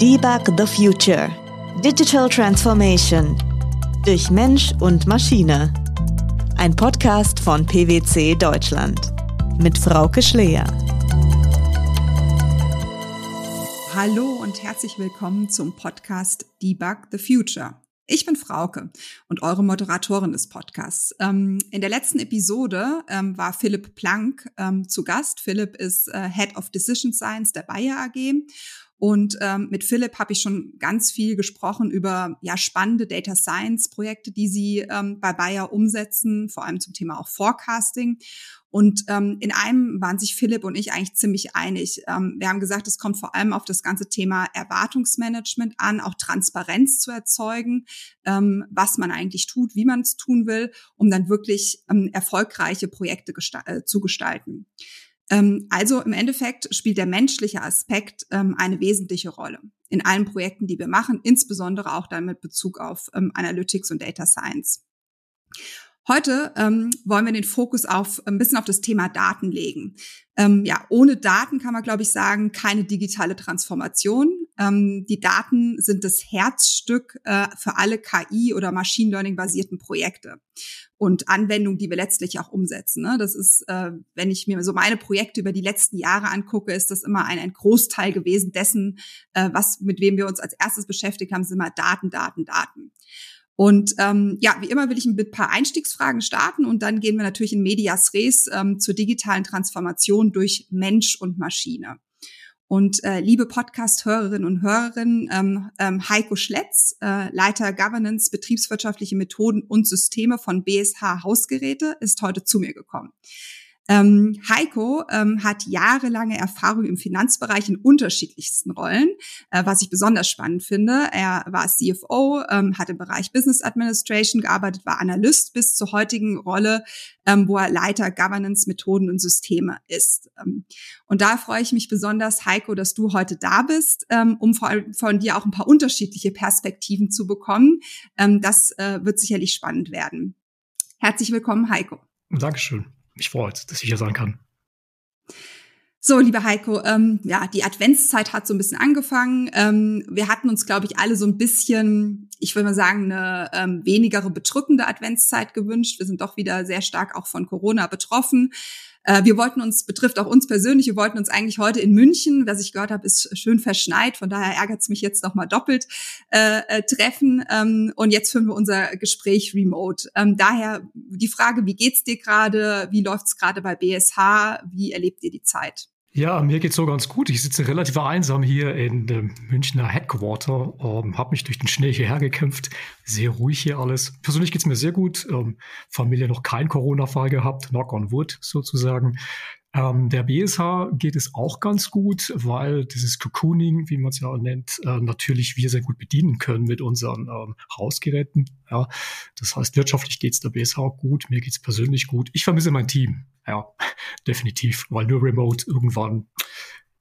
Debug the Future. Digital Transformation. Durch Mensch und Maschine. Ein Podcast von PwC Deutschland. Mit Frauke Schleer. Hallo und herzlich willkommen zum Podcast Debug the Future. Ich bin Frauke und eure Moderatorin des Podcasts. Ähm, in der letzten Episode ähm, war Philipp Planck ähm, zu Gast. Philipp ist äh, Head of Decision Science der Bayer AG. Und ähm, mit Philipp habe ich schon ganz viel gesprochen über ja spannende Data Science Projekte, die sie ähm, bei Bayer umsetzen, vor allem zum Thema auch Forecasting. Und ähm, in einem waren sich Philipp und ich eigentlich ziemlich einig. Ähm, wir haben gesagt, es kommt vor allem auf das ganze Thema Erwartungsmanagement an, auch Transparenz zu erzeugen, ähm, was man eigentlich tut, wie man es tun will, um dann wirklich ähm, erfolgreiche Projekte gesta äh, zu gestalten. Ähm, also im Endeffekt spielt der menschliche Aspekt ähm, eine wesentliche Rolle in allen Projekten, die wir machen, insbesondere auch dann mit Bezug auf ähm, Analytics und Data Science. Heute ähm, wollen wir den Fokus auf ein bisschen auf das Thema Daten legen. Ähm, ja, ohne Daten kann man, glaube ich, sagen, keine digitale Transformation. Ähm, die Daten sind das Herzstück äh, für alle KI- oder Machine Learning-basierten Projekte und Anwendungen, die wir letztlich auch umsetzen. Ne? Das ist, äh, wenn ich mir so meine Projekte über die letzten Jahre angucke, ist das immer ein, ein Großteil gewesen dessen, äh, was mit wem wir uns als erstes beschäftigt haben, sind immer Daten, Daten, Daten. Und ähm, ja, wie immer will ich mit ein paar Einstiegsfragen starten und dann gehen wir natürlich in Medias Res ähm, zur digitalen Transformation durch Mensch und Maschine. Und äh, liebe Podcast-Hörerinnen und Hörerinnen, ähm, ähm, Heiko Schletz, äh, Leiter Governance, betriebswirtschaftliche Methoden und Systeme von BSH Hausgeräte, ist heute zu mir gekommen. Ähm, Heiko ähm, hat jahrelange Erfahrung im Finanzbereich in unterschiedlichsten Rollen, äh, was ich besonders spannend finde. Er war CFO, ähm, hat im Bereich Business Administration gearbeitet, war Analyst bis zur heutigen Rolle, ähm, wo er Leiter Governance, Methoden und Systeme ist. Ähm, und da freue ich mich besonders, Heiko, dass du heute da bist, ähm, um von, von dir auch ein paar unterschiedliche Perspektiven zu bekommen. Das äh, wird sicherlich spannend werden. Herzlich willkommen, Heiko. Dankeschön mich freut, dass ich hier sein kann. So, lieber Heiko, ähm, ja, die Adventszeit hat so ein bisschen angefangen. Ähm, wir hatten uns, glaube ich, alle so ein bisschen, ich würde mal sagen, eine ähm, wenigere bedrückende Adventszeit gewünscht. Wir sind doch wieder sehr stark auch von Corona betroffen. Äh, wir wollten uns, betrifft auch uns persönlich, wir wollten uns eigentlich heute in München, was ich gehört habe, ist schön verschneit, von daher ärgert es mich jetzt nochmal doppelt, äh, äh, treffen. Ähm, und jetzt führen wir unser Gespräch remote. Ähm, daher die Frage, wie geht's dir gerade? Wie läuft's gerade bei BSH? Wie erlebt ihr die Zeit? Ja, mir geht's so ganz gut. Ich sitze relativ einsam hier in dem Münchner Headquarter, ähm, habe mich durch den Schnee hierher gekämpft. Sehr ruhig hier alles. Persönlich geht's mir sehr gut. Ähm, Familie noch kein Corona-Fall gehabt, knock on wood sozusagen. Ähm, der BSH geht es auch ganz gut, weil dieses Cocooning, wie man es ja nennt, äh, natürlich wir sehr gut bedienen können mit unseren ähm, Hausgeräten. Ja, das heißt, wirtschaftlich geht es der BSH gut, mir geht es persönlich gut. Ich vermisse mein Team. Ja, definitiv, weil nur remote irgendwann,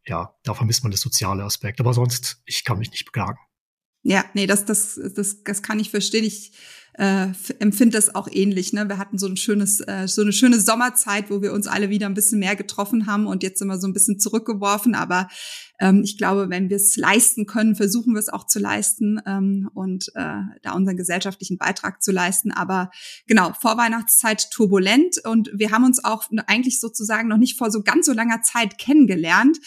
ja, da vermisst man das soziale Aspekt. Aber sonst, ich kann mich nicht beklagen. Ja, nee, das, das, das, das kann ich verstehen. Ich äh, empfinde das auch ähnlich. Ne? Wir hatten so ein schönes, äh, so eine schöne Sommerzeit, wo wir uns alle wieder ein bisschen mehr getroffen haben und jetzt sind wir so ein bisschen zurückgeworfen. Aber ähm, ich glaube, wenn wir es leisten können, versuchen wir es auch zu leisten ähm, und äh, da unseren gesellschaftlichen Beitrag zu leisten. Aber genau, Vorweihnachtszeit turbulent und wir haben uns auch eigentlich sozusagen noch nicht vor so ganz so langer Zeit kennengelernt.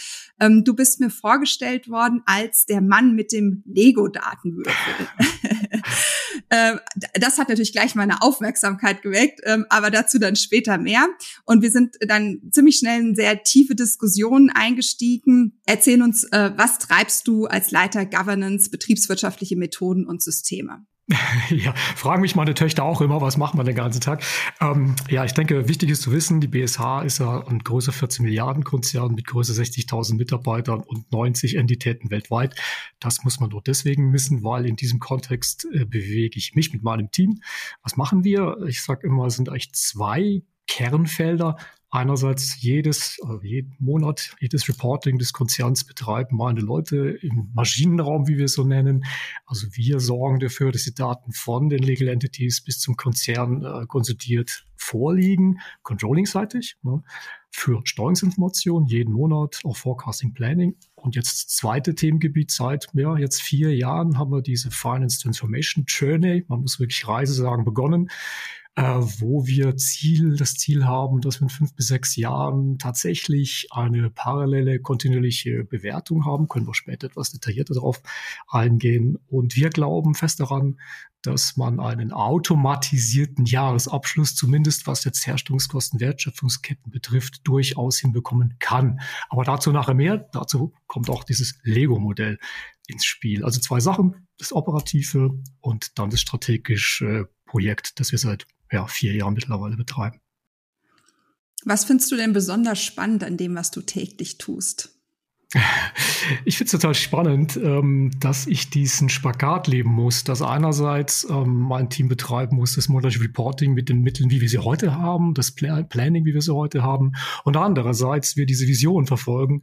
Ähm, du bist mir vorgestellt worden als der Mann mit dem Lego-Datenwürfel. Ähm, das hat natürlich gleich meine Aufmerksamkeit geweckt, ähm, aber dazu dann später mehr. Und wir sind dann ziemlich schnell in sehr tiefe Diskussionen eingestiegen. Erzähl uns, äh, was treibst du als Leiter Governance, betriebswirtschaftliche Methoden und Systeme? Ja, fragen mich meine Töchter auch immer, was machen wir den ganzen Tag? Ähm, ja, ich denke, wichtig ist zu wissen, die BSH ist ja ein größer 14 Milliarden Konzern mit größer 60.000 Mitarbeitern und 90 Entitäten weltweit. Das muss man nur deswegen wissen, weil in diesem Kontext äh, bewege ich mich mit meinem Team. Was machen wir? Ich sage immer, es sind eigentlich zwei Kernfelder einerseits jedes, also jeden Monat, jedes Reporting des Konzerns betreiben meine Leute im Maschinenraum, wie wir es so nennen. Also wir sorgen dafür, dass die Daten von den Legal Entities bis zum Konzern äh, konsultiert vorliegen, controlling-seitig, ne, für Steuerungsinformationen jeden Monat, auch Forecasting Planning. Und jetzt zweite Themengebiet seit ja, jetzt vier Jahren haben wir diese Finance Transformation Journey, man muss wirklich Reise sagen, begonnen wo wir Ziel, das Ziel haben, dass wir in fünf bis sechs Jahren tatsächlich eine parallele, kontinuierliche Bewertung haben. Können wir später etwas detaillierter darauf eingehen. Und wir glauben fest daran, dass man einen automatisierten Jahresabschluss, zumindest was jetzt Herstellungskosten, Wertschöpfungsketten betrifft, durchaus hinbekommen kann. Aber dazu nachher mehr. Dazu kommt auch dieses Lego-Modell ins Spiel. Also zwei Sachen, das operative und dann das strategische Projekt, das wir seit ja, vier Jahren mittlerweile betreiben. Was findest du denn besonders spannend an dem, was du täglich tust? Ich finde es total spannend, ähm, dass ich diesen Spagat leben muss, dass einerseits ähm, mein Team betreiben muss, das Montage Reporting mit den Mitteln, wie wir sie heute haben, das Pla Planning, wie wir sie heute haben, und andererseits wir diese Vision verfolgen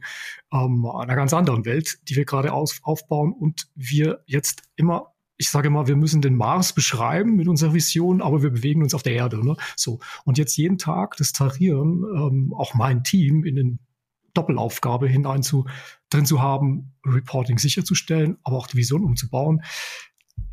ähm, einer ganz anderen Welt, die wir gerade aufbauen und wir jetzt immer ich sage mal, wir müssen den Mars beschreiben mit unserer Vision, aber wir bewegen uns auf der Erde. Ne? So. Und jetzt jeden Tag das Tarieren, ähm, auch mein Team in den Doppelaufgabe hinein zu, drin zu haben, Reporting sicherzustellen, aber auch die Vision umzubauen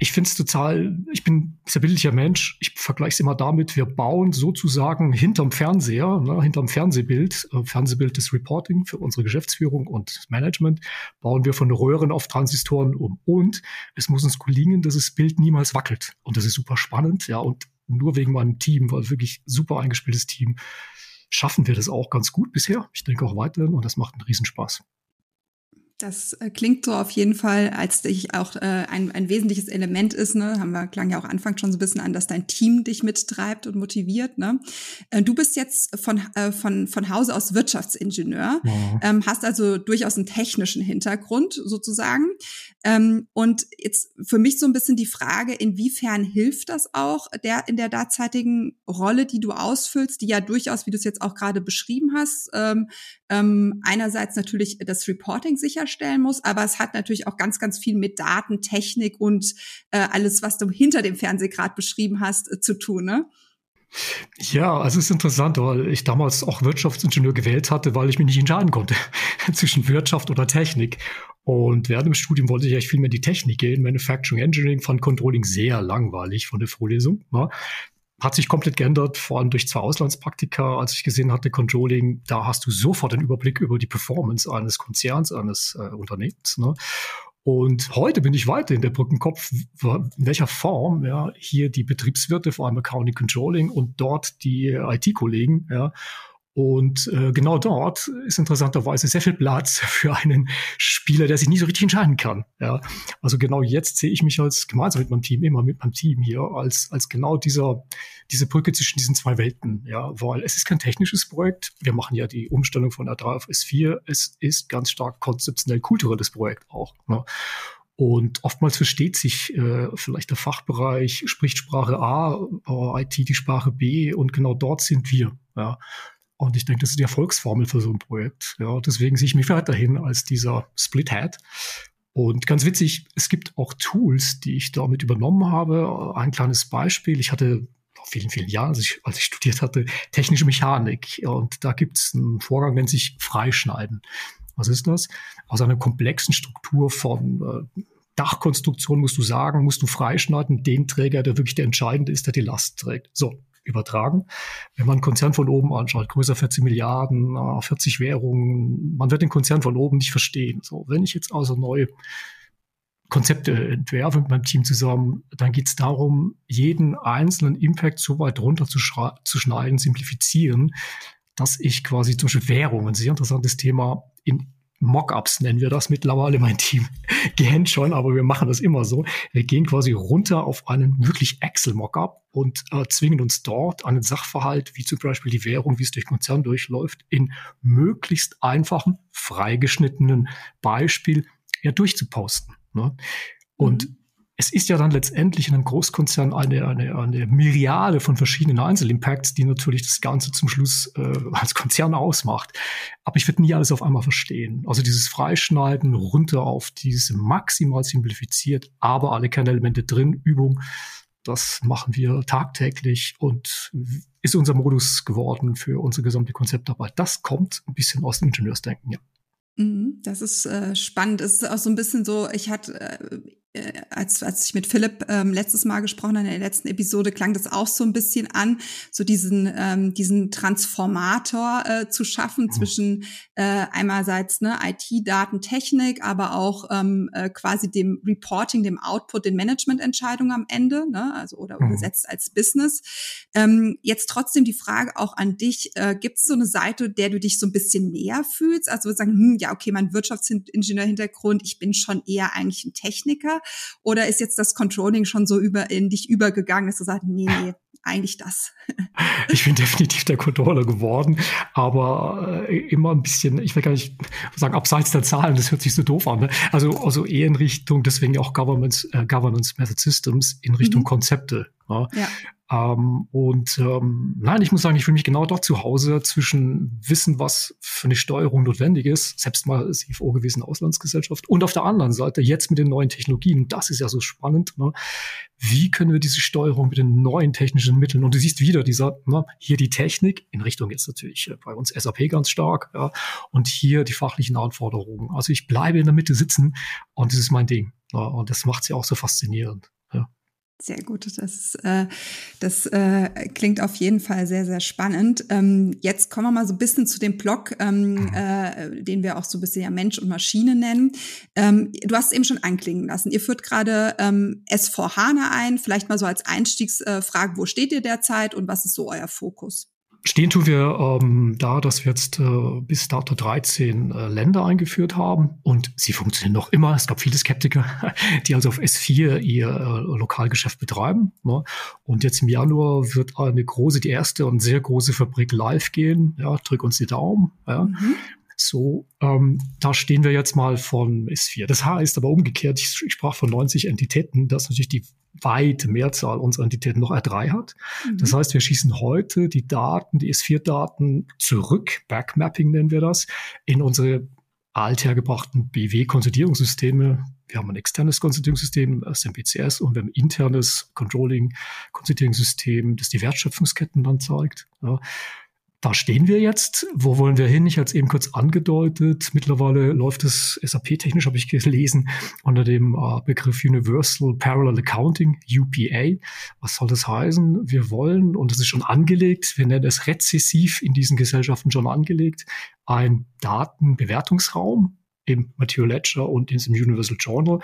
ich finde es total, ich bin sehr bildlicher Mensch, ich vergleiche es immer damit, wir bauen sozusagen hinterm Fernseher, ne, hinterm Fernsehbild, äh, Fernsehbild des Reporting für unsere Geschäftsführung und Management, bauen wir von Röhren auf Transistoren um. Und es muss uns gelingen, dass das Bild niemals wackelt. Und das ist super spannend, ja, und nur wegen meinem Team, weil wirklich super eingespieltes Team, schaffen wir das auch ganz gut bisher. Ich denke auch weiterhin und das macht einen Riesenspaß. Das äh, klingt so auf jeden Fall, als dich auch äh, ein, ein wesentliches Element ist, ne? Haben wir klang ja auch Anfang schon so ein bisschen an, dass dein Team dich mittreibt und motiviert. Ne? Äh, du bist jetzt von, äh, von, von Hause aus Wirtschaftsingenieur, ja. ähm, hast also durchaus einen technischen Hintergrund sozusagen. Ähm, und jetzt für mich so ein bisschen die Frage, inwiefern hilft das auch der in der derzeitigen Rolle, die du ausfüllst, die ja durchaus, wie du es jetzt auch gerade beschrieben hast, ähm, ähm, einerseits natürlich das Reporting sicherstellen muss, aber es hat natürlich auch ganz, ganz viel mit Daten, Technik und äh, alles, was du hinter dem Fernsehgrad beschrieben hast, äh, zu tun. Ne? Ja, also es ist interessant, weil ich damals auch Wirtschaftsingenieur gewählt hatte, weil ich mich nicht entscheiden konnte zwischen Wirtschaft oder Technik. Und während dem Studium wollte ich eigentlich viel mehr in die Technik gehen. Manufacturing Engineering fand Controlling sehr langweilig von der Vorlesung. Ja. Hat sich komplett geändert, vor allem durch zwei Auslandspraktika, als ich gesehen hatte, Controlling, da hast du sofort einen Überblick über die Performance eines Konzerns, eines äh, Unternehmens. Ne? Und heute bin ich weiter in der Brückenkopf, in welcher Form ja, hier die Betriebswirte, vor allem Accounting Controlling und dort die IT-Kollegen, ja, und äh, genau dort ist interessanterweise sehr viel Platz für einen Spieler, der sich nie so richtig entscheiden kann. Ja, also genau jetzt sehe ich mich als gemeinsam mit meinem Team, immer mit meinem Team hier, als, als genau dieser, diese Brücke zwischen diesen zwei Welten. Ja, weil es ist kein technisches Projekt. Wir machen ja die Umstellung von R3 auf S4. Es ist ganz stark konzeptionell kulturelles Projekt auch. Ne? Und oftmals versteht sich äh, vielleicht der Fachbereich, spricht Sprache A, IT die Sprache B und genau dort sind wir. Ja. Und ich denke, das ist die Erfolgsformel für so ein Projekt. Ja, deswegen sehe ich mich weiterhin als dieser Split-Head. Und ganz witzig, es gibt auch Tools, die ich damit übernommen habe. Ein kleines Beispiel. Ich hatte vor vielen, vielen Jahren, als ich, als ich studiert hatte, technische Mechanik. Und da gibt es einen Vorgang, nennt sich Freischneiden. Was ist das? Aus einer komplexen Struktur von äh, Dachkonstruktion musst du sagen, musst du freischneiden, den Träger, der wirklich der entscheidende ist, der die Last trägt. So, übertragen. Wenn man einen Konzern von oben anschaut, größer 40 Milliarden, 40 Währungen, man wird den Konzern von oben nicht verstehen. So, wenn ich jetzt also neue Konzepte entwerfe mit meinem Team zusammen, dann geht es darum, jeden einzelnen Impact so weit runter zu, zu schneiden, simplifizieren, dass ich quasi zum Beispiel Währungen, sehr interessantes Thema, in Mockups nennen wir das mittlerweile, mein Team kennt schon, aber wir machen das immer so. Wir gehen quasi runter auf einen wirklich Excel-Mockup und äh, zwingen uns dort einen Sachverhalt, wie zum Beispiel die Währung, wie es durch Konzern durchläuft, in möglichst einfachen, freigeschnittenen Beispiel ja durchzuposten. Ne? Und mhm es ist ja dann letztendlich in einem Großkonzern eine, eine, eine Myriade von verschiedenen Einzelimpacts, die natürlich das Ganze zum Schluss äh, als Konzern ausmacht. Aber ich werde nie alles auf einmal verstehen. Also dieses Freischneiden runter auf diese maximal simplifiziert, aber alle Kernelemente drin, Übung, Das machen wir tagtäglich und ist unser Modus geworden für unsere gesamte Konzeptarbeit. Das kommt ein bisschen aus dem Ingenieursdenken, ja. Mhm, das ist äh, spannend. Es ist auch so ein bisschen so, ich hatte äh, als, als ich mit Philipp ähm, letztes Mal gesprochen habe, in der letzten Episode, klang das auch so ein bisschen an, so diesen, ähm, diesen Transformator äh, zu schaffen mhm. zwischen äh, einerseits ne, IT-Daten, Technik, aber auch ähm, äh, quasi dem Reporting, dem Output, den Managemententscheidungen am Ende, ne, also oder mhm. übersetzt als Business. Ähm, jetzt trotzdem die Frage auch an dich, äh, gibt es so eine Seite, der du dich so ein bisschen näher fühlst? Also sagen, hm, ja, okay, mein Wirtschaftsingenieur-Hintergrund, ich bin schon eher eigentlich ein Techniker. Oder ist jetzt das Controlling schon so über in dich übergegangen, dass du sagst, nee, nee, eigentlich das? ich bin definitiv der Controller geworden, aber äh, immer ein bisschen, ich will gar nicht sagen, abseits der Zahlen, das hört sich so doof an. Ne? Also, also eher in Richtung, deswegen auch Governance, äh, Governance Method Systems, in Richtung mhm. Konzepte. Ja. ja. Ähm, und ähm, nein, ich muss sagen, ich fühle mich genau dort zu Hause zwischen Wissen, was für eine Steuerung notwendig ist, selbst mal CFO gewesen, Auslandsgesellschaft, und auf der anderen Seite jetzt mit den neuen Technologien, das ist ja so spannend, ne? wie können wir diese Steuerung mit den neuen technischen Mitteln, und du siehst wieder dieser, ne, hier die Technik, in Richtung jetzt natürlich äh, bei uns SAP ganz stark, ja, und hier die fachlichen Anforderungen. Also ich bleibe in der Mitte sitzen und das ist mein Ding. Ja, und das macht sie auch so faszinierend. Sehr gut, das, äh, das äh, klingt auf jeden Fall sehr, sehr spannend. Ähm, jetzt kommen wir mal so ein bisschen zu dem Block, ähm, äh, den wir auch so ein bisschen ja Mensch und Maschine nennen. Ähm, du hast es eben schon anklingen lassen. Ihr führt gerade ähm, S4 HANA ein. Vielleicht mal so als Einstiegsfrage, wo steht ihr derzeit und was ist so euer Fokus? Stehen tun wir ähm, da, dass wir jetzt äh, bis dato 13 äh, Länder eingeführt haben und sie funktionieren noch immer. Es gab viele Skeptiker, die also auf S4 ihr äh, Lokalgeschäft betreiben. Ne? Und jetzt im Januar wird eine große, die erste und sehr große Fabrik live gehen. Ja, drück uns die Daumen. Ja. Mhm. So, ähm, da stehen wir jetzt mal von S4. Das heißt aber umgekehrt, ich, ich sprach von 90 Entitäten, dass natürlich die weite Mehrzahl unserer Entitäten noch R3 hat. Mhm. Das heißt, wir schießen heute die Daten, die S4-Daten zurück, Backmapping nennen wir das, in unsere althergebrachten BW-Konsolidierungssysteme. Wir haben ein externes Konsolidierungssystem, SMPCS, und wir haben ein internes Controlling-Konsolidierungssystem, das die Wertschöpfungsketten dann zeigt. Ja da stehen wir jetzt. Wo wollen wir hin? Ich hatte es eben kurz angedeutet. Mittlerweile läuft es SAP-technisch, habe ich gelesen, unter dem äh, Begriff Universal Parallel Accounting, UPA. Was soll das heißen? Wir wollen, und das ist schon angelegt, wir nennen es rezessiv in diesen Gesellschaften schon angelegt, ein Datenbewertungsraum im Material Ledger und in diesem Universal Journal,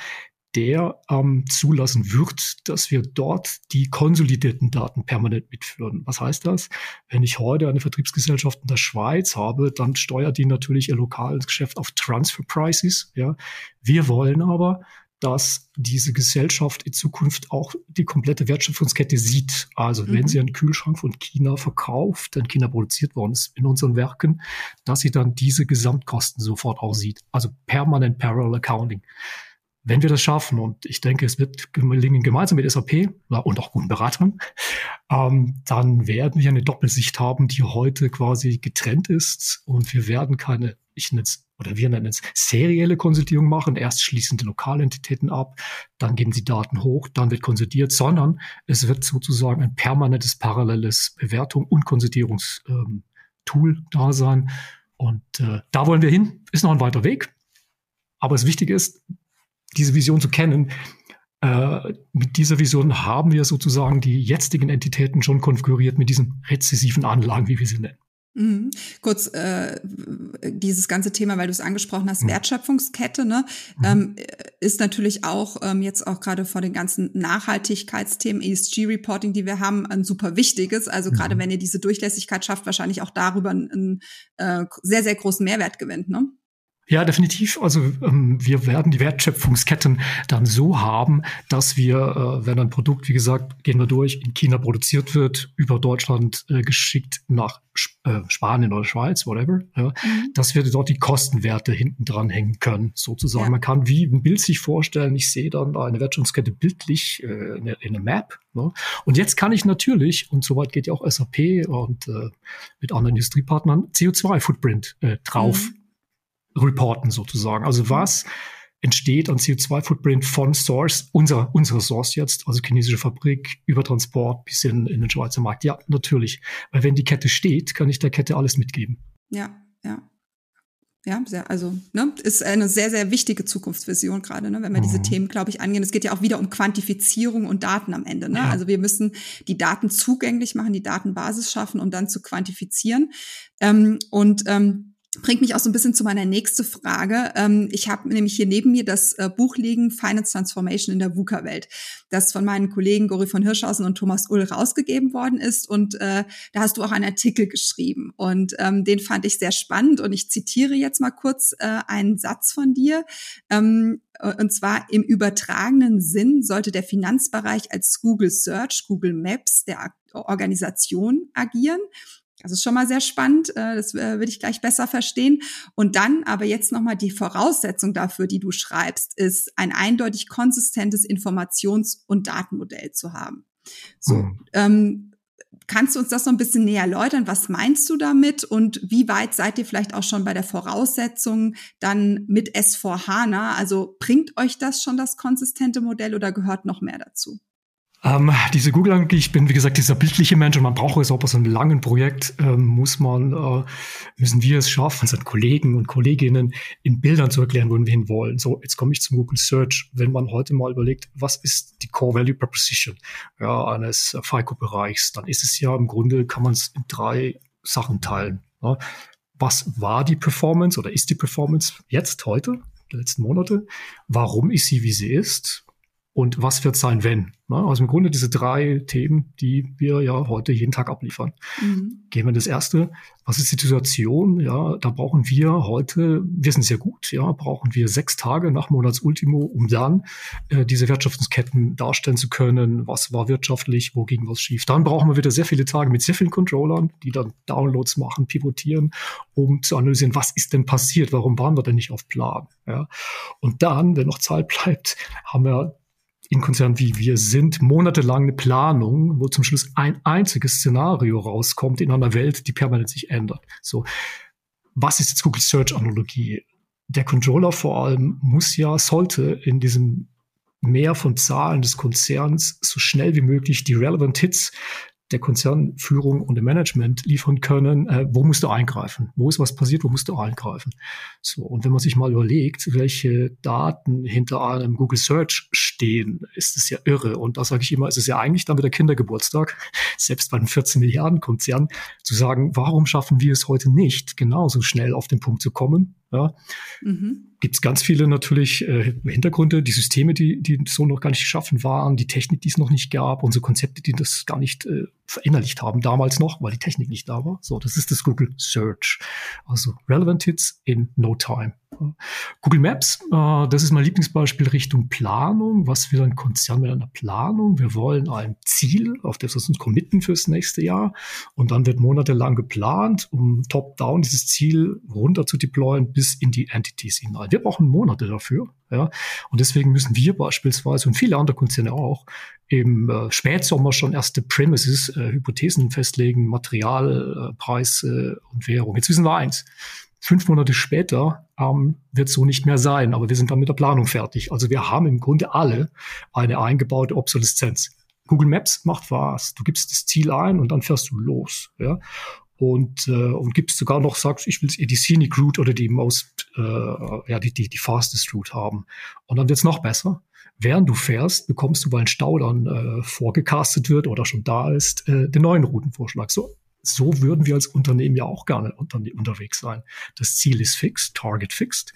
der ähm, zulassen wird, dass wir dort die konsolidierten Daten permanent mitführen. Was heißt das? Wenn ich heute eine Vertriebsgesellschaft in der Schweiz habe, dann steuert die natürlich ihr lokales Geschäft auf Transfer Prices. Ja. Wir wollen aber, dass diese Gesellschaft in Zukunft auch die komplette Wertschöpfungskette sieht. Also mhm. wenn sie einen Kühlschrank von China verkauft, der in China produziert worden ist in unseren Werken, dass sie dann diese Gesamtkosten sofort auch sieht. Also permanent Parallel Accounting. Wenn wir das schaffen, und ich denke, es wird gelingen gemeinsam mit SAP und auch guten Beratern, ähm, dann werden wir eine Doppelsicht haben, die heute quasi getrennt ist und wir werden keine, ich nenne es, oder wir nennen es serielle Konsolidierung machen. Erst schließen die Lokalentitäten ab, dann gehen die Daten hoch, dann wird konsolidiert, sondern es wird sozusagen ein permanentes paralleles Bewertung und Konsolidierungstool ähm, da sein. Und äh, da wollen wir hin. Ist noch ein weiter Weg. Aber das Wichtige ist, diese Vision zu kennen. Äh, mit dieser Vision haben wir sozusagen die jetzigen Entitäten schon konfiguriert mit diesen rezessiven Anlagen, wie wir sie nennen. Mhm. Kurz äh, dieses ganze Thema, weil du es angesprochen hast, mhm. Wertschöpfungskette, ne, mhm. ähm, ist natürlich auch ähm, jetzt auch gerade vor den ganzen Nachhaltigkeitsthemen, ESG-Reporting, die wir haben, ein super wichtiges. Also gerade mhm. wenn ihr diese Durchlässigkeit schafft, wahrscheinlich auch darüber einen, einen äh, sehr, sehr großen Mehrwert gewinnt, ne? Ja, definitiv. Also ähm, wir werden die Wertschöpfungsketten dann so haben, dass wir, äh, wenn ein Produkt, wie gesagt, gehen wir durch, in China produziert wird, über Deutschland äh, geschickt nach äh, Spanien oder Schweiz, whatever, ja, mhm. dass wir dort die Kostenwerte hinten dran hängen können, sozusagen. Ja. Man kann wie ein Bild sich vorstellen, ich sehe dann eine Wertschöpfungskette bildlich äh, in, in einer Map. Ne? Und jetzt kann ich natürlich, und soweit geht ja auch SAP und äh, mit anderen Industriepartnern, CO2-Footprint äh, drauf mhm reporten sozusagen. Also was entsteht an CO2-Footprint von Source, unserer, unserer Source jetzt, also chinesische Fabrik, über Transport bis in, in den Schweizer Markt? Ja, natürlich. Weil wenn die Kette steht, kann ich der Kette alles mitgeben. Ja, ja. Ja, sehr, also ne, ist eine sehr, sehr wichtige Zukunftsvision gerade, ne, wenn wir mhm. diese Themen, glaube ich, angehen. Es geht ja auch wieder um Quantifizierung und Daten am Ende. Ne? Ja. Also wir müssen die Daten zugänglich machen, die Datenbasis schaffen, um dann zu quantifizieren. Ähm, und ähm, bringt mich auch so ein bisschen zu meiner nächsten Frage. Ähm, ich habe nämlich hier neben mir das äh, Buch liegen, Finance Transformation in der VUCA-Welt, das von meinen Kollegen Gori von Hirschhausen und Thomas Ull rausgegeben worden ist. Und äh, da hast du auch einen Artikel geschrieben. Und ähm, den fand ich sehr spannend. Und ich zitiere jetzt mal kurz äh, einen Satz von dir. Ähm, und zwar im übertragenen Sinn sollte der Finanzbereich als Google Search, Google Maps der Organisation agieren das ist schon mal sehr spannend. Äh, das äh, würde ich gleich besser verstehen. Und dann aber jetzt nochmal die Voraussetzung dafür, die du schreibst, ist ein eindeutig konsistentes Informations- und Datenmodell zu haben. So, mhm. ähm, kannst du uns das noch ein bisschen näher erläutern? Was meinst du damit? Und wie weit seid ihr vielleicht auch schon bei der Voraussetzung dann mit S4 HANA? Also bringt euch das schon das konsistente Modell oder gehört noch mehr dazu? Ähm, diese Google-Analogie, ich bin wie gesagt dieser bildliche Mensch und man braucht es auch bei so einem langen Projekt, ähm, muss man, äh, müssen wir es schaffen, unseren Kollegen und Kolleginnen in Bildern zu erklären, wo wir hin wollen. So, jetzt komme ich zum Google Search. Wenn man heute mal überlegt, was ist die Core Value Proposition ja, eines FICO-Bereichs, dann ist es ja im Grunde, kann man es in drei Sachen teilen. Ja. Was war die Performance oder ist die Performance jetzt, heute, der letzten Monate? Warum ist sie, wie sie ist? Und was wird sein, wenn. Also im Grunde diese drei Themen, die wir ja heute jeden Tag abliefern. Mhm. Gehen wir das erste. Was ist die Situation? Ja, da brauchen wir heute, wir sind sehr gut, ja, brauchen wir sechs Tage nach Monatsultimo, um dann äh, diese Wertschöpfungsketten darstellen zu können. Was war wirtschaftlich? Wo ging was schief? Dann brauchen wir wieder sehr viele Tage mit sehr vielen Controllern, die dann Downloads machen, pivotieren, um zu analysieren, was ist denn passiert? Warum waren wir denn nicht auf Plan? Ja. Und dann, wenn noch Zeit bleibt, haben wir in Konzernen wie wir sind, monatelang eine Planung, wo zum Schluss ein einziges Szenario rauskommt in einer Welt, die permanent sich ändert. So, was ist jetzt Google Search Analogie? Der Controller vor allem muss ja, sollte in diesem Mehr von Zahlen des Konzerns so schnell wie möglich die relevant Hits der Konzernführung und dem Management liefern können, äh, wo musst du eingreifen? Wo ist was passiert? Wo musst du eingreifen? So, und wenn man sich mal überlegt, welche Daten hinter einem Google Search stehen, ist es ja irre. Und da sage ich immer, es ist ja eigentlich dann wieder Kindergeburtstag, selbst bei einem 14 Milliarden Konzern, zu sagen, warum schaffen wir es heute nicht, genauso schnell auf den Punkt zu kommen? Ja. Mhm gibt es ganz viele natürlich äh, Hintergründe, die Systeme, die, die so noch gar nicht geschaffen waren, die Technik, die es noch nicht gab, unsere Konzepte, die das gar nicht äh, verinnerlicht haben, damals noch, weil die Technik nicht da war. So, das ist das Google Search. Also Relevant Hits in no time. Google Maps, äh, das ist mein Lieblingsbeispiel Richtung Planung. Was will ein Konzern mit einer Planung? Wir wollen ein Ziel, auf das wir uns committen fürs nächste Jahr. Und dann wird monatelang geplant, um top-down dieses Ziel runter zu deployen bis in die Entities hinein. Wir brauchen Monate dafür. Ja? Und deswegen müssen wir beispielsweise und viele andere Konzerne auch im äh, Spätsommer schon erste Premises, äh, Hypothesen festlegen, Materialpreis äh, und Währung. Jetzt wissen wir eins. Fünf Monate später ähm, wird so nicht mehr sein, aber wir sind dann mit der Planung fertig. Also wir haben im Grunde alle eine eingebaute Obsoleszenz. Google Maps macht was. Du gibst das Ziel ein und dann fährst du los. Ja? Und, äh, und gibst sogar noch, sagst, ich will die Scenic Route oder die most, äh, ja, die, die, die fastest Route haben. Und dann wird's noch besser. Während du fährst, bekommst du, weil ein Stau dann äh, vorgecastet wird oder schon da ist, äh, den neuen Routenvorschlag. So so würden wir als Unternehmen ja auch gerne unter, unterwegs sein. Das Ziel ist fix, Target fixed.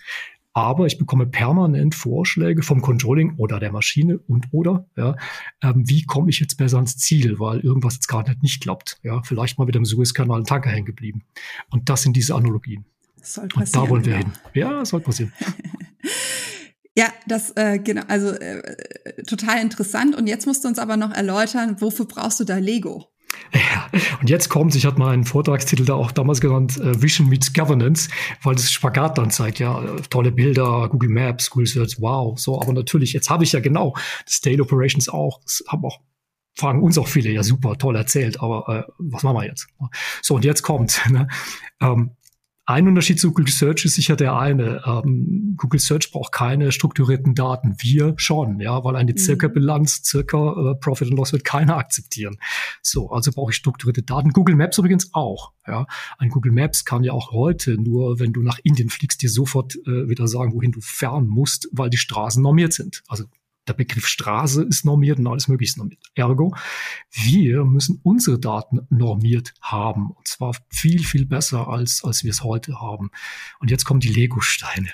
Aber ich bekomme permanent Vorschläge vom Controlling oder der Maschine und oder, ja, ähm, wie komme ich jetzt besser ans Ziel, weil irgendwas jetzt gerade nicht klappt. Ja, vielleicht mal mit dem Suezkanal ein Tanker hängen geblieben. Und das sind diese Analogien. Das soll passieren. Und da wollen wir genau. hin. Ja, soll passieren. Ja, das äh, genau, also äh, total interessant. Und jetzt musst du uns aber noch erläutern, wofür brauchst du da Lego? Ja, und jetzt kommt, ich hatte mal einen Vortragstitel da auch damals genannt, äh, Vision meets Governance, weil das Spagat dann zeigt, ja, tolle Bilder, Google Maps, Google Search, wow, so, aber natürlich, jetzt habe ich ja genau das State Operations auch, haben auch fragen uns auch viele, ja super, toll erzählt, aber äh, was machen wir jetzt? So, und jetzt kommt, ne? ähm, ein Unterschied zu Google Search ist sicher der eine. Ähm, Google Search braucht keine strukturierten Daten. Wir schon, ja, weil eine circa mhm. Bilanz, circa äh, Profit and Loss wird keiner akzeptieren. So, also brauche ich strukturierte Daten. Google Maps übrigens auch. Ja, ein Google Maps kann ja auch heute nur, wenn du nach Indien fliegst, dir sofort äh, wieder sagen, wohin du fahren musst, weil die Straßen normiert sind. Also der Begriff Straße ist normiert und alles Mögliche ist normiert. Ergo, wir müssen unsere Daten normiert haben. Und zwar viel, viel besser, als, als wir es heute haben. Und jetzt kommen die Lego-Steine.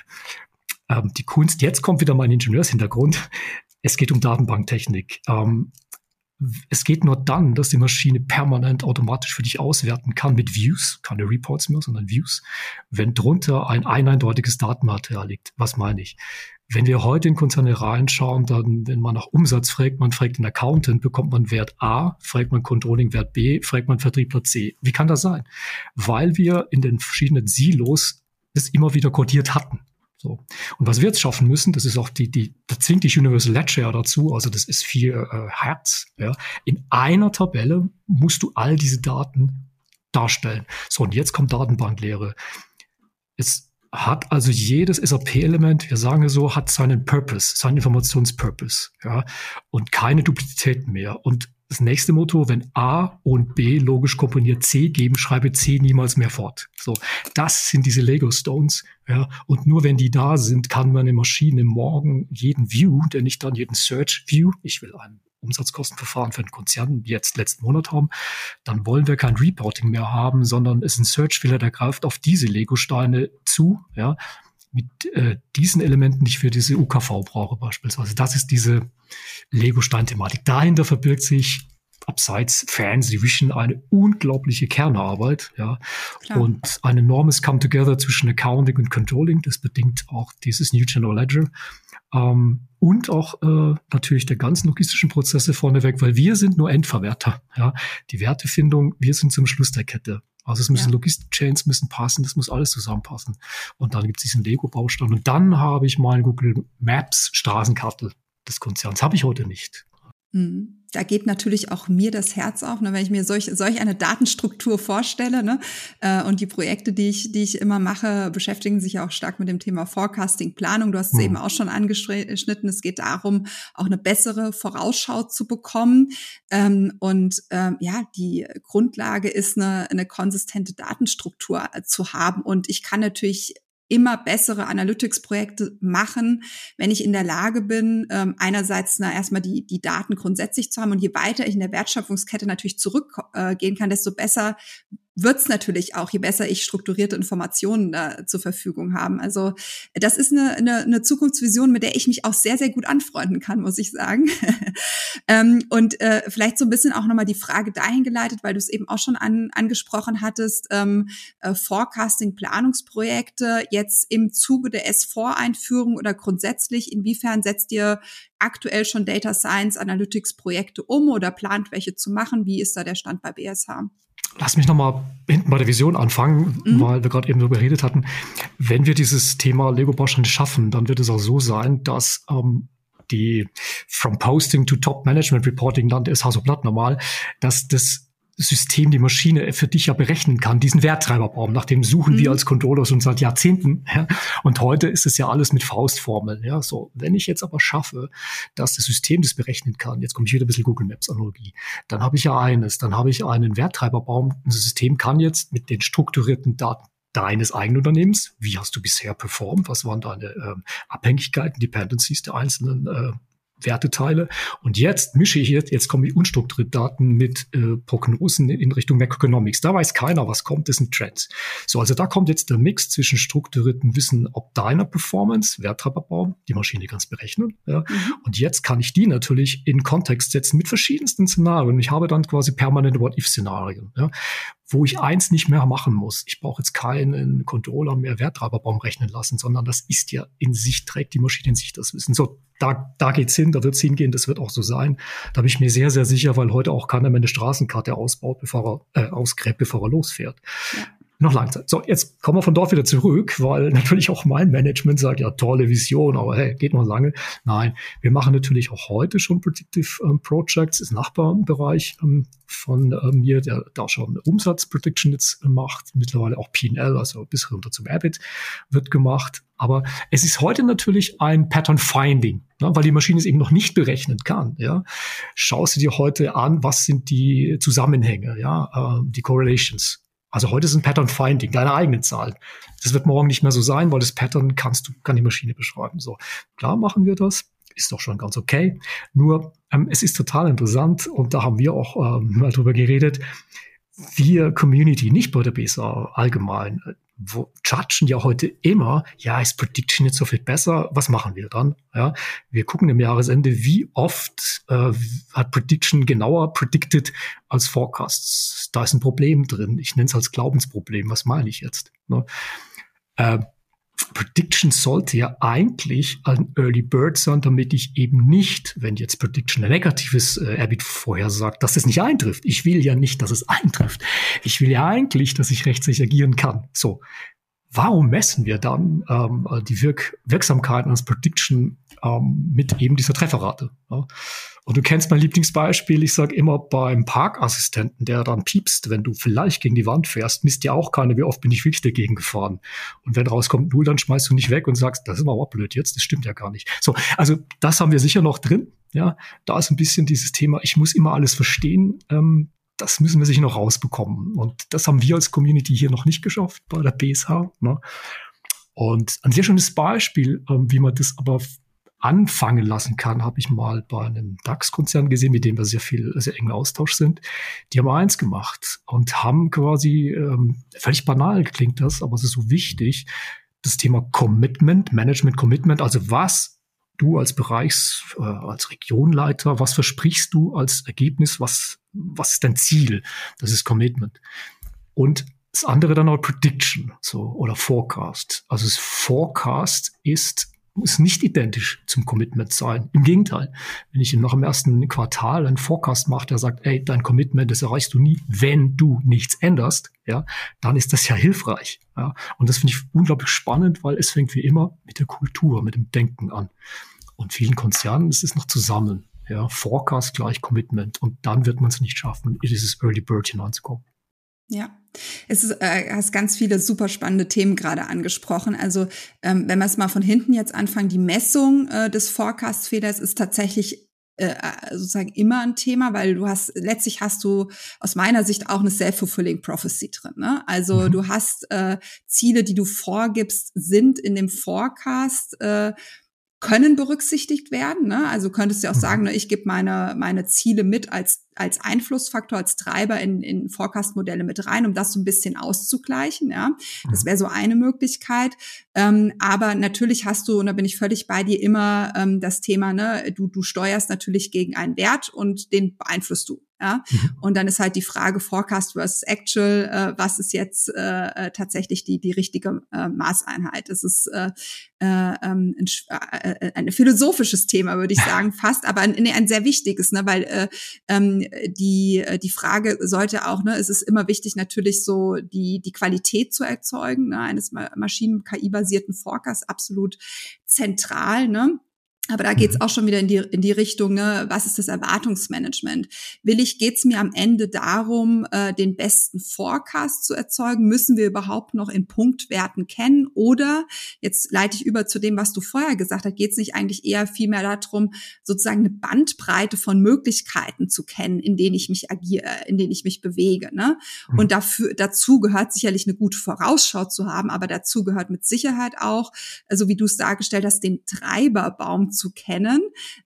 Ähm, die Kunst, jetzt kommt wieder mein Ingenieurshintergrund. Es geht um Datenbanktechnik. Ähm, es geht nur dann, dass die Maschine permanent automatisch für dich auswerten kann mit Views, keine Reports mehr, sondern Views, wenn drunter ein eindeutiges Datenmaterial liegt. Was meine ich? Wenn wir heute in Konzerne reinschauen, dann, wenn man nach Umsatz fragt, man fragt den Accountant, bekommt man Wert A, fragt man Controlling Wert B, fragt man Vertriebler C. Wie kann das sein? Weil wir in den verschiedenen Silos es immer wieder codiert hatten. So. Und was wir jetzt schaffen müssen, das ist auch die, die, da zwingt die Universal Ledger dazu, also das ist viel äh, Herz. Ja. In einer Tabelle musst du all diese Daten darstellen. So, und jetzt kommt Datenbanklehre. Es hat also jedes SAP-Element, wir sagen es so, hat seinen Purpose, seinen Informationspurpose, ja, und keine Duplizitäten mehr. Und das nächste Motto, wenn A und B logisch komponiert C geben, schreibe C niemals mehr fort. So, das sind diese Lego Stones, ja, und nur wenn die da sind, kann man eine Maschine morgen jeden View, der nicht dann jeden Search View, ich will einen Umsatzkostenverfahren für einen Konzern jetzt letzten Monat haben, dann wollen wir kein Reporting mehr haben, sondern es ist ein Search-Fehler, der greift auf diese Lego-Steine zu, ja, mit äh, diesen Elementen, die ich für diese UKV brauche beispielsweise. Das ist diese Lego-Stein-Thematik. Dahinter verbirgt sich abseits Fancy Vision eine unglaubliche Kernarbeit, ja, Klar. und ein enormes Come Together zwischen Accounting und Controlling. Das bedingt auch dieses New General Ledger. Ähm, und auch äh, natürlich der ganzen logistischen Prozesse vorneweg, weil wir sind nur Endverwerter. Ja? Die Wertefindung, wir sind zum Schluss der Kette. Also es müssen ja. Logistik-Chains müssen passen, das muss alles zusammenpassen. Und dann gibt es diesen Lego-Baustein. Und dann habe ich meinen Google Maps Straßenkarte des Konzerns. Habe ich heute nicht. Mhm da geht natürlich auch mir das Herz auf, ne, wenn ich mir solch, solch eine Datenstruktur vorstelle. Ne, äh, und die Projekte, die ich, die ich immer mache, beschäftigen sich auch stark mit dem Thema Forecasting, Planung. Du hast es mhm. eben auch schon angeschnitten. Es geht darum, auch eine bessere Vorausschau zu bekommen. Ähm, und ähm, ja, die Grundlage ist eine, eine konsistente Datenstruktur zu haben. Und ich kann natürlich immer bessere Analytics-Projekte machen, wenn ich in der Lage bin, ähm, einerseits na, erstmal die, die Daten grundsätzlich zu haben und je weiter ich in der Wertschöpfungskette natürlich zurückgehen äh, kann, desto besser wird's natürlich auch, je besser ich strukturierte Informationen da zur Verfügung haben. Also das ist eine, eine, eine Zukunftsvision, mit der ich mich auch sehr, sehr gut anfreunden kann, muss ich sagen. ähm, und äh, vielleicht so ein bisschen auch nochmal die Frage dahin geleitet, weil du es eben auch schon an, angesprochen hattest, ähm, äh, Forecasting, Planungsprojekte jetzt im Zuge der S4-Einführung oder grundsätzlich, inwiefern setzt ihr aktuell schon Data Science Analytics Projekte um oder plant welche zu machen? Wie ist da der Stand bei BSH? Lass mich nochmal hinten bei der Vision anfangen, mhm. weil wir gerade eben darüber geredet hatten. Wenn wir dieses Thema Lego Bausteine schaffen, dann wird es auch so sein, dass ähm, die From Posting to Top Management Reporting nannte es Hasoblatt normal, dass das System, die Maschine für dich ja berechnen kann, diesen Werttreiberbaum, nach dem suchen mhm. wir als Controller schon seit Jahrzehnten. Ja? Und heute ist es ja alles mit Faustformeln. Ja? So, wenn ich jetzt aber schaffe, dass das System das berechnen kann, jetzt komme ich wieder ein bisschen Google Maps Analogie, dann habe ich ja eines, dann habe ich einen Werttreiberbaum. Das System kann jetzt mit den strukturierten Daten deines eigenen Unternehmens. Wie hast du bisher performt? Was waren deine äh, Abhängigkeiten, Dependencies der einzelnen äh, Werteteile. Und jetzt mische ich jetzt, jetzt kommen die unstrukturierte Daten mit äh, Prognosen in Richtung Macroeconomics. Da weiß keiner, was kommt, das sind Trends. So, also da kommt jetzt der Mix zwischen strukturiertem Wissen ob deiner Performance, Werttreiberbaum, die Maschine kann es berechnen. Ja. Mhm. Und jetzt kann ich die natürlich in Kontext setzen mit verschiedensten Szenarien. Ich habe dann quasi permanente What-If-Szenarien. Ja wo ich eins nicht mehr machen muss. Ich brauche jetzt keinen Controller mehr Werttreiberbaum rechnen lassen, sondern das ist ja in sich, trägt die Maschine in sich das Wissen. So, da, da geht's hin, da wird's hingehen, das wird auch so sein. Da bin ich mir sehr, sehr sicher, weil heute auch keiner mehr eine Straßenkarte ausbaut, bevor er, äh, ausgräbt, bevor er losfährt. Ja. Noch Zeit. So, jetzt kommen wir von dort wieder zurück, weil natürlich auch mein Management sagt, ja, tolle Vision, aber hey, geht noch lange. Nein, wir machen natürlich auch heute schon Predictive ähm, Projects, ist Nachbarbereich ähm, von äh, mir, der da schon Umsatzprediction jetzt macht, mittlerweile auch P&L, also bis runter zum EBIT wird gemacht. Aber es ist heute natürlich ein Pattern Finding, ne, weil die Maschine es eben noch nicht berechnen kann. Ja. Schau sie dir heute an, was sind die Zusammenhänge, ja, äh, die Correlations. Also heute ist ein Pattern Finding, deine eigenen Zahlen. Das wird morgen nicht mehr so sein, weil das Pattern kannst du, kann die Maschine beschreiben. So, klar machen wir das. Ist doch schon ganz okay. Nur, ähm, es ist total interessant und da haben wir auch ähm, mal drüber geredet. Wir Community, nicht bei der BSA allgemein, wo judgen ja heute immer, ja, ist Prediction jetzt so viel besser? Was machen wir dann? Ja, wir gucken im Jahresende, wie oft äh, hat Prediction genauer predicted als Forecasts. Da ist ein Problem drin. Ich nenne es als Glaubensproblem. Was meine ich jetzt? Ne? Äh, Prediction sollte ja eigentlich ein Early Bird sein, damit ich eben nicht, wenn jetzt Prediction ein negatives äh, EBIT vorhersagt, dass es nicht eintrifft. Ich will ja nicht, dass es eintrifft. Ich will ja eigentlich, dass ich rechtzeitig agieren kann. So. Warum messen wir dann ähm, die Wirk Wirksamkeit eines Prediction ähm, mit eben dieser Trefferrate? Ja? Und du kennst mein Lieblingsbeispiel, ich sage immer beim Parkassistenten, der dann piepst, wenn du vielleicht gegen die Wand fährst, misst ja auch keiner, wie oft bin ich wirklich dagegen gefahren. Und wenn rauskommt null, dann schmeißt du nicht weg und sagst, das ist aber auch blöd jetzt, das stimmt ja gar nicht. So, also das haben wir sicher noch drin. Ja, da ist ein bisschen dieses Thema, ich muss immer alles verstehen. Ähm, das müssen wir sicher noch rausbekommen. Und das haben wir als Community hier noch nicht geschafft bei der BSH. Ne? Und ein sehr schönes Beispiel, ähm, wie man das aber anfangen lassen kann, habe ich mal bei einem DAX-Konzern gesehen, mit dem wir sehr viel, sehr engen Austausch sind. Die haben eins gemacht und haben quasi, ähm, völlig banal klingt das, aber es ist so wichtig, das Thema Commitment, Management Commitment, also was du als Bereichs, äh, als Regionleiter, was versprichst du als Ergebnis, was, was ist dein Ziel? Das ist Commitment. Und das andere dann auch Prediction, so, oder Forecast. Also das Forecast ist muss nicht identisch zum Commitment sein. Im Gegenteil, wenn ich nach dem ersten Quartal einen Forecast mache, der sagt, ey, dein Commitment, das erreichst du nie, wenn du nichts änderst, ja, dann ist das ja hilfreich. Ja. Und das finde ich unglaublich spannend, weil es fängt wie immer mit der Kultur, mit dem Denken an. Und vielen Konzernen ist es noch zusammen. Ja, Forecast gleich Commitment. Und dann wird man es nicht schaffen, in dieses Early Bird hineinzukommen. Ja, es ist, äh, hast ganz viele super spannende Themen gerade angesprochen. Also ähm, wenn wir es mal von hinten jetzt anfangen, die Messung äh, des Forecast-Fehlers ist tatsächlich äh, sozusagen immer ein Thema, weil du hast, letztlich hast du aus meiner Sicht auch eine self-fulfilling prophecy drin. Ne? Also mhm. du hast äh, Ziele, die du vorgibst, sind in dem Forecast äh, können berücksichtigt werden. Ne? Also könntest du auch mhm. sagen, ne, ich gebe meine, meine Ziele mit als, als Einflussfaktor, als Treiber in, in Forecast-Modelle mit rein, um das so ein bisschen auszugleichen. Ja? Das mhm. wäre so eine Möglichkeit. Ähm, aber natürlich hast du, und da bin ich völlig bei dir, immer ähm, das Thema, ne, du, du steuerst natürlich gegen einen Wert und den beeinflusst du. Ja? Mhm. Und dann ist halt die Frage Forecast versus Actual, äh, was ist jetzt äh, äh, tatsächlich die, die richtige äh, Maßeinheit? Es ist äh, äh, ähm, ein, äh, ein philosophisches Thema, würde ich sagen, fast, aber ein, ein sehr wichtiges, ne? weil äh, ähm, die, äh, die Frage sollte auch, ne, es ist immer wichtig, natürlich so die, die Qualität zu erzeugen, ne? eines Maschinen-KI-basierten Forecasts, absolut zentral, ne? Aber da geht's mhm. auch schon wieder in die, in die Richtung, ne, was ist das Erwartungsmanagement? Will ich, geht's mir am Ende darum, äh, den besten Forecast zu erzeugen? Müssen wir überhaupt noch in Punktwerten kennen? Oder, jetzt leite ich über zu dem, was du vorher gesagt hast, geht's nicht eigentlich eher vielmehr darum, sozusagen eine Bandbreite von Möglichkeiten zu kennen, in denen ich mich agiere, in denen ich mich bewege. Ne? Mhm. Und dafür, dazu gehört sicherlich eine gute Vorausschau zu haben, aber dazu gehört mit Sicherheit auch, so also wie du es dargestellt hast, den Treiberbaum zu kennen.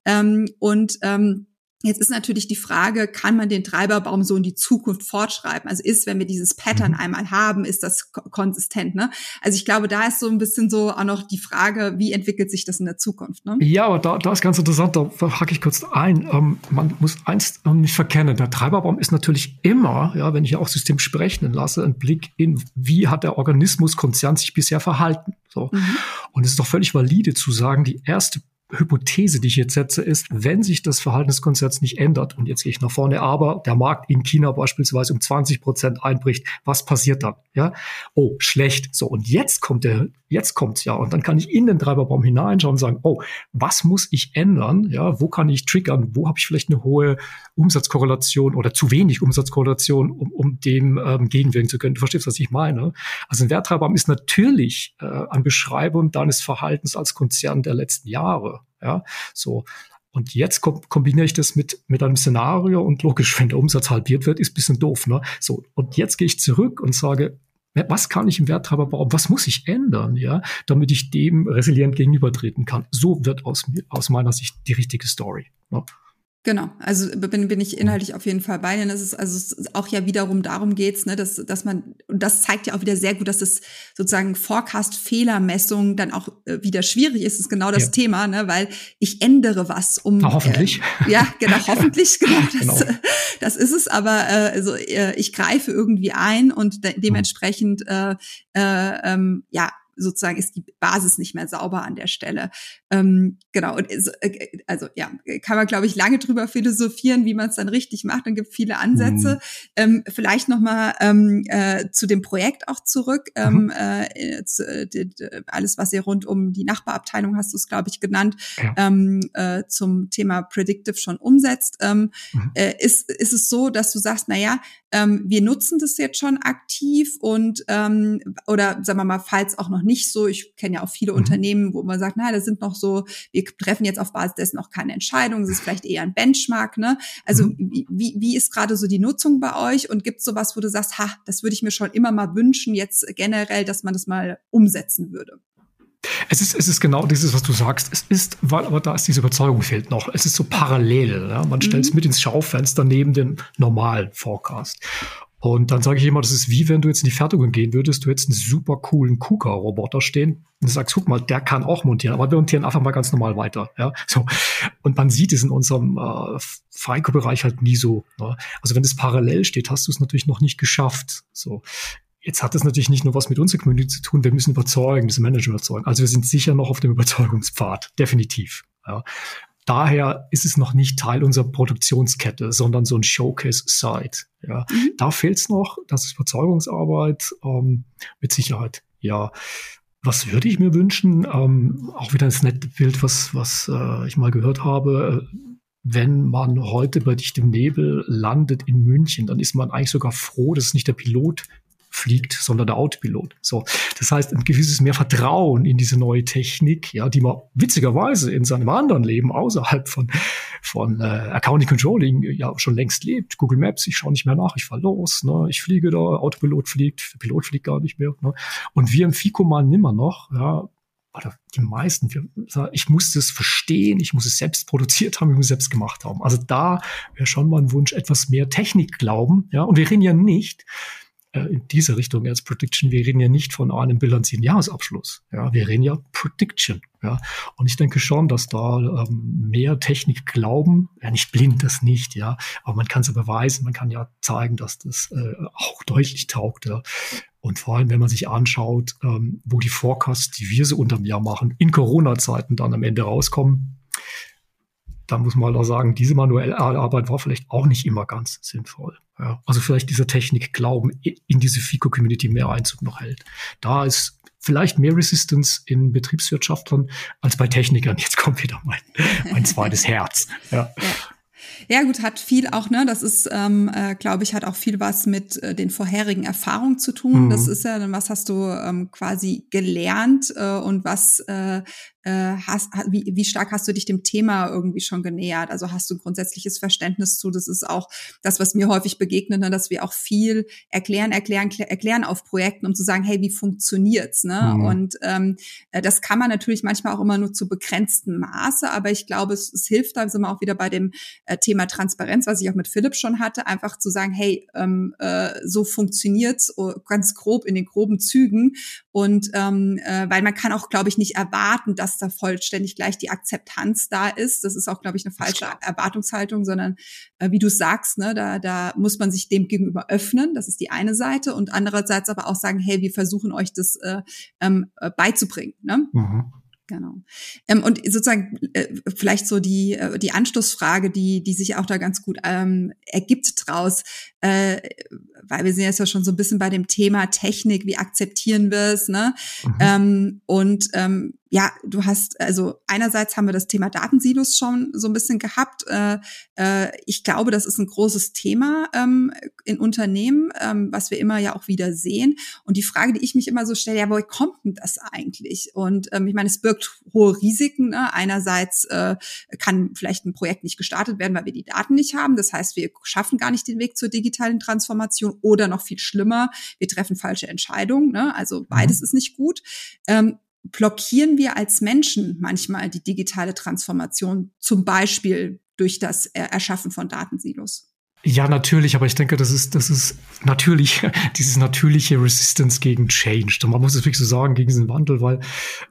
Ähm, und ähm, Jetzt ist natürlich die Frage, kann man den Treiberbaum so in die Zukunft fortschreiben? Also ist, wenn wir dieses Pattern mhm. einmal haben, ist das konsistent? Ne? Also ich glaube, da ist so ein bisschen so auch noch die Frage, wie entwickelt sich das in der Zukunft? Ne? Ja, aber da, da ist ganz interessant, da hacke ich kurz ein. Ähm, man muss eins nicht verkennen, der Treiberbaum ist natürlich immer, ja, wenn ich ja auch System sprechen lasse, ein Blick in, wie hat der Organismus Konzern sich bisher verhalten. So. Mhm. Und es ist doch völlig valide zu sagen, die erste Hypothese, die ich jetzt setze, ist, wenn sich das Verhalten des Konzerns nicht ändert, und jetzt gehe ich nach vorne, aber der Markt in China beispielsweise um 20 Prozent einbricht, was passiert dann? Ja, oh, schlecht. So, und jetzt kommt der, jetzt kommt's ja. Und dann kann ich in den Treiberbaum hineinschauen und sagen, oh, was muss ich ändern? Ja, wo kann ich triggern? Wo habe ich vielleicht eine hohe Umsatzkorrelation oder zu wenig Umsatzkorrelation, um, um dem ähm, gegenwirken zu können? Du verstehst, was ich meine? Also ein Werttreiberbaum ist natürlich äh, eine Beschreibung deines Verhaltens als Konzern der letzten Jahre. Ja, so. Und jetzt kombiniere ich das mit, mit einem Szenario und logisch, wenn der Umsatz halbiert wird, ist ein bisschen doof, ne? So. Und jetzt gehe ich zurück und sage, was kann ich im Werttreiber bauen? Was muss ich ändern, ja, damit ich dem resilient gegenübertreten kann? So wird aus, aus meiner Sicht die richtige Story. Ne? Genau, also bin, bin ich inhaltlich auf jeden Fall bei dir. Es ist also auch ja wiederum darum geht's, ne, dass, dass man, und das zeigt ja auch wieder sehr gut, dass es sozusagen Forecast-Fehlermessung dann auch äh, wieder schwierig ist, das ist genau das ja. Thema, ne, weil ich ändere was, um. Na, hoffentlich. Äh, ja, genau, hoffentlich, genau. Das, genau. das ist es, aber äh, also äh, ich greife irgendwie ein und de dementsprechend äh, äh, ähm, ja sozusagen ist die Basis nicht mehr sauber an der Stelle. Ähm, genau, und äh, also ja, kann man, glaube ich, lange drüber philosophieren, wie man es dann richtig macht und gibt viele Ansätze. Mhm. Ähm, vielleicht nochmal ähm, äh, zu dem Projekt auch zurück. Ähm, mhm. äh, zu, äh, alles, was ihr rund um die Nachbarabteilung hast du es, glaube ich, genannt, ja. ähm, äh, zum Thema Predictive schon umsetzt. Ähm, mhm. äh, ist, ist es so, dass du sagst, na ja, ähm, wir nutzen das jetzt schon aktiv und ähm, oder sagen wir mal, falls auch noch nicht so, ich kenne ja auch viele mhm. Unternehmen, wo man sagt, na, das sind noch so, wir treffen jetzt auf Basis dessen noch keine Entscheidung, das ist vielleicht eher ein Benchmark, ne? Also mhm. wie, wie ist gerade so die Nutzung bei euch und gibt es sowas, wo du sagst, ha, das würde ich mir schon immer mal wünschen, jetzt generell, dass man das mal umsetzen würde? Es ist, es ist genau dieses, was du sagst. Es ist, weil, aber da ist diese Überzeugung fehlt noch. Es ist so parallel. Ja? Man mhm. stellt es mit ins Schaufenster neben dem normalen Forecast. Und dann sage ich immer, das ist wie wenn du jetzt in die Fertigung gehen würdest, du hättest einen super coolen KUKA-Roboter stehen und du sagst, guck mal, der kann auch montieren, aber wir montieren einfach mal ganz normal weiter. Ja, so. Und man sieht es in unserem äh, FICO-Bereich halt nie so. Ne? Also wenn es parallel steht, hast du es natürlich noch nicht geschafft. So. Jetzt hat das natürlich nicht nur was mit unserer Community zu tun, wir müssen überzeugen, müssen Manager überzeugen. Also wir sind sicher noch auf dem Überzeugungspfad, definitiv. Ja. Daher ist es noch nicht Teil unserer Produktionskette, sondern so ein Showcase-Site. Ja. Mhm. Da fehlt es noch, das ist Überzeugungsarbeit ähm, mit Sicherheit. Ja, was würde ich mir wünschen? Ähm, auch wieder das nette Bild, was, was äh, ich mal gehört habe. Wenn man heute bei dichtem Nebel landet in München, dann ist man eigentlich sogar froh, dass es nicht der Pilot fliegt, sondern der Autopilot. So, das heißt, ein gewisses mehr Vertrauen in diese neue Technik, ja, die man witzigerweise in seinem anderen Leben außerhalb von von äh, Accounting Controlling ja schon längst lebt. Google Maps, ich schaue nicht mehr nach, ich fahre los, ne, ich fliege da, Autopilot fliegt, der Pilot fliegt gar nicht mehr. Ne. Und wir im FICO mal nimmer noch, ja, oder die meisten, ich muss das verstehen, ich muss es selbst produziert haben, ich muss es selbst gemacht haben. Also da wäre schon mal ein Wunsch, etwas mehr Technik glauben, ja, und wir reden ja nicht äh, in diese Richtung als Prediction. Wir reden ja nicht von einem bilanzierenden Jahresabschluss. Ja, wir reden ja Prediction. Ja, und ich denke schon, dass da ähm, mehr Technik glauben, ja nicht blind das nicht, ja, aber man kann es ja beweisen, man kann ja zeigen, dass das äh, auch deutlich taugt. Ja. Und vor allem, wenn man sich anschaut, ähm, wo die Forecasts, die wir so unterm Jahr machen, in Corona-Zeiten dann am Ende rauskommen, da muss man auch sagen, diese manuelle Arbeit war vielleicht auch nicht immer ganz sinnvoll. Ja, also vielleicht diese Technik glauben in diese FICO-Community mehr Einzug noch hält. Da ist vielleicht mehr Resistance in Betriebswirtschaftlern als bei Technikern. Jetzt kommt wieder mein, mein zweites Herz. Ja. ja. Ja, gut, hat viel auch, ne, das ist, ähm, äh, glaube ich, hat auch viel was mit äh, den vorherigen Erfahrungen zu tun. Mhm. Das ist ja, was hast du ähm, quasi gelernt äh, und was äh, äh, hast, wie, wie stark hast du dich dem Thema irgendwie schon genähert? Also hast du ein grundsätzliches Verständnis zu? Das ist auch das, was mir häufig begegnet, ne, dass wir auch viel erklären, erklären, erklären auf Projekten, um zu sagen, hey, wie funktioniert's? Ne? Mhm. Und ähm, äh, das kann man natürlich manchmal auch immer nur zu begrenztem Maße, aber ich glaube, es, es hilft, da sind wir auch wieder bei dem äh, Thema Transparenz, was ich auch mit Philipp schon hatte, einfach zu sagen, hey, ähm, äh, so funktioniert's oh, ganz grob in den groben Zügen. Und ähm, äh, weil man kann auch, glaube ich, nicht erwarten, dass da vollständig gleich die Akzeptanz da ist. Das ist auch, glaube ich, eine falsche Erwartungshaltung, sondern äh, wie du sagst, ne, da, da muss man sich dem gegenüber öffnen. Das ist die eine Seite und andererseits aber auch sagen, hey, wir versuchen euch das äh, ähm, äh, beizubringen. Ne? Mhm. Genau. Ähm, und sozusagen äh, vielleicht so die, äh, die Anschlussfrage, die, die sich auch da ganz gut ähm, ergibt draus, äh, weil wir sind jetzt ja schon so ein bisschen bei dem Thema Technik, wie akzeptieren wir es, ne? Mhm. Ähm, und ähm, ja, du hast, also einerseits haben wir das Thema Datensilos schon so ein bisschen gehabt. Äh, äh, ich glaube, das ist ein großes Thema ähm, in Unternehmen, ähm, was wir immer ja auch wieder sehen. Und die Frage, die ich mich immer so stelle, ja, woher kommt denn das eigentlich? Und ähm, ich meine, es birgt hohe Risiken. Ne? Einerseits äh, kann vielleicht ein Projekt nicht gestartet werden, weil wir die Daten nicht haben. Das heißt, wir schaffen gar nicht den Weg zur digitalen Transformation oder noch viel schlimmer, wir treffen falsche Entscheidungen. Ne? Also beides mhm. ist nicht gut. Ähm, blockieren wir als Menschen manchmal die digitale Transformation, zum Beispiel durch das Erschaffen von Datensilos? Ja, natürlich, aber ich denke, das ist, das ist natürlich dieses natürliche Resistance gegen Change. Man muss es wirklich so sagen, gegen diesen Wandel, weil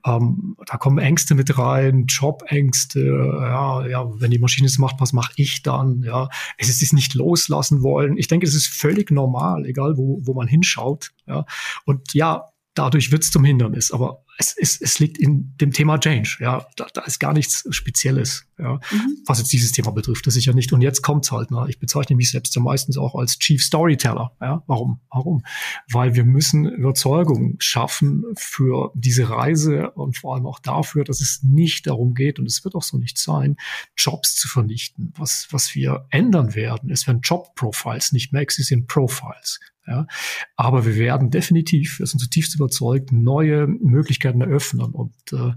ähm, da kommen Ängste mit rein, Jobängste, ja, ja, wenn die Maschine es macht, was mache ich dann? Ja, es ist es nicht loslassen wollen. Ich denke, es ist völlig normal, egal wo, wo man hinschaut. Ja, und ja, dadurch wird es zum Hindernis. Aber es, es, es liegt in dem Thema Change. Ja, da, da ist gar nichts Spezielles, ja, mhm. was jetzt dieses Thema betrifft. Das sicher nicht. Und jetzt kommt's halt. Ne? Ich bezeichne mich selbst ja meistens auch als Chief Storyteller. Ja, warum? Warum? Weil wir müssen Überzeugung schaffen für diese Reise und vor allem auch dafür, dass es nicht darum geht und es wird auch so nicht sein, Jobs zu vernichten. Was was wir ändern werden, ist, wenn Job Profiles nicht mehr existieren, Profiles. Ja, aber wir werden definitiv, wir sind zutiefst überzeugt, neue Möglichkeiten eröffnen. Und äh,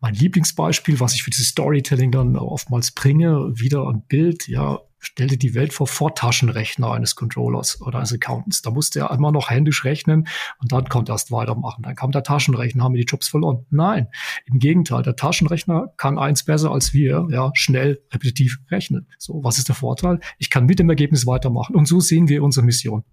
mein Lieblingsbeispiel, was ich für dieses Storytelling dann oftmals bringe, wieder ein Bild, ja, stell dir die Welt vor vor Taschenrechner eines Controllers oder eines Accountants. Da musste er immer noch händisch rechnen und dann konnte er erst weitermachen. Dann kam der Taschenrechner, haben wir die Jobs verloren. Nein, im Gegenteil, der Taschenrechner kann eins besser als wir, ja, schnell, repetitiv rechnen. So, was ist der Vorteil? Ich kann mit dem Ergebnis weitermachen. Und so sehen wir unsere Mission.